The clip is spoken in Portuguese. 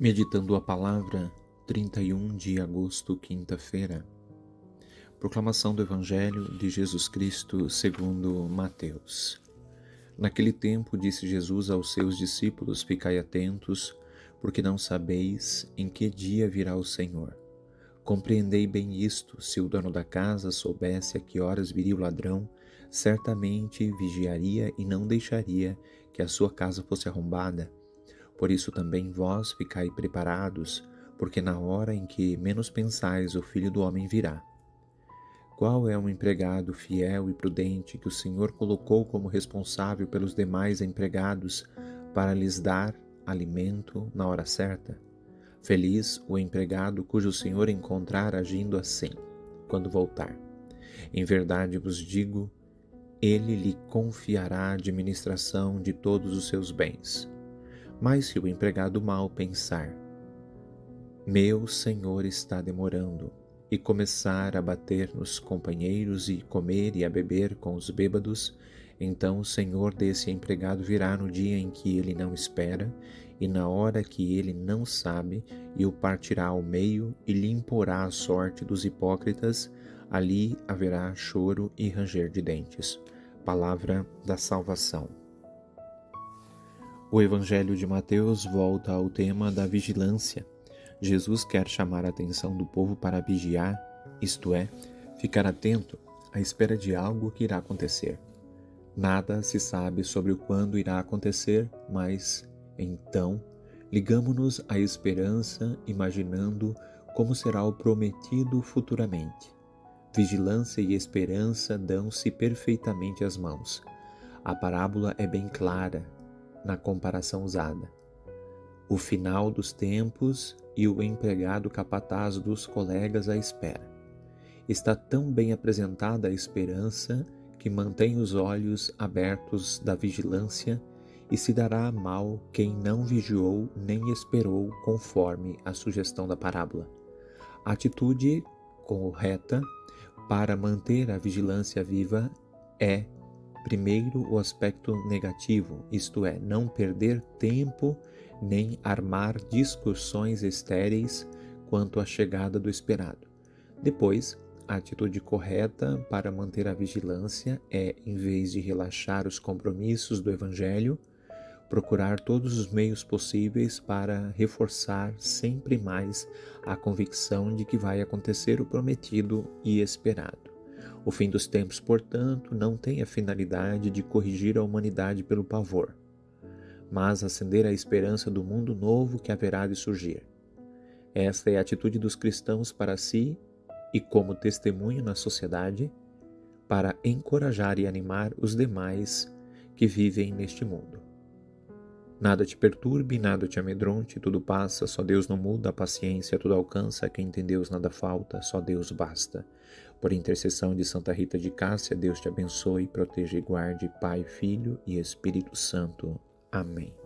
Meditando a palavra, 31 de agosto, quinta-feira. Proclamação do Evangelho de Jesus Cristo segundo Mateus. Naquele tempo disse Jesus aos seus discípulos: Ficai atentos, porque não sabeis em que dia virá o Senhor. Compreendei bem isto: se o dono da casa soubesse a que horas viria o ladrão, certamente vigiaria e não deixaria que a sua casa fosse arrombada. Por isso também vós ficai preparados, porque na hora em que menos pensais, o Filho do Homem virá. Qual é o empregado fiel e prudente que o Senhor colocou como responsável pelos demais empregados para lhes dar alimento na hora certa? Feliz o empregado cujo Senhor encontrar agindo assim, quando voltar. Em verdade vos digo, ele lhe confiará a administração de todos os seus bens. Mas se o empregado mal pensar, meu senhor está demorando, e começar a bater nos companheiros e comer e a beber com os bêbados, então o senhor desse empregado virá no dia em que ele não espera e na hora que ele não sabe, e o partirá ao meio e lhe imporá a sorte dos hipócritas, ali haverá choro e ranger de dentes. Palavra da salvação. O Evangelho de Mateus volta ao tema da vigilância. Jesus quer chamar a atenção do povo para vigiar, isto é, ficar atento à espera de algo que irá acontecer. Nada se sabe sobre o quando irá acontecer, mas então ligamo-nos à esperança, imaginando como será o prometido futuramente. Vigilância e esperança dão-se perfeitamente as mãos. A parábola é bem clara na comparação usada. O final dos tempos e o empregado capataz dos colegas à espera. Está tão bem apresentada a esperança que mantém os olhos abertos da vigilância e se dará mal quem não vigiou nem esperou conforme a sugestão da parábola. A atitude correta para manter a vigilância viva é Primeiro, o aspecto negativo, isto é, não perder tempo nem armar discussões estéreis quanto à chegada do esperado. Depois, a atitude correta para manter a vigilância é, em vez de relaxar os compromissos do Evangelho, procurar todos os meios possíveis para reforçar sempre mais a convicção de que vai acontecer o prometido e esperado. O fim dos tempos, portanto, não tem a finalidade de corrigir a humanidade pelo pavor, mas acender a esperança do mundo novo que haverá de surgir. Esta é a atitude dos cristãos para si e como testemunho na sociedade, para encorajar e animar os demais que vivem neste mundo. Nada te perturbe, nada te amedronte, tudo passa, só Deus não muda, a paciência tudo alcança, quem tem Deus nada falta, só Deus basta. Por intercessão de Santa Rita de Cássia, Deus te abençoe, proteja e guarde, Pai, Filho e Espírito Santo. Amém.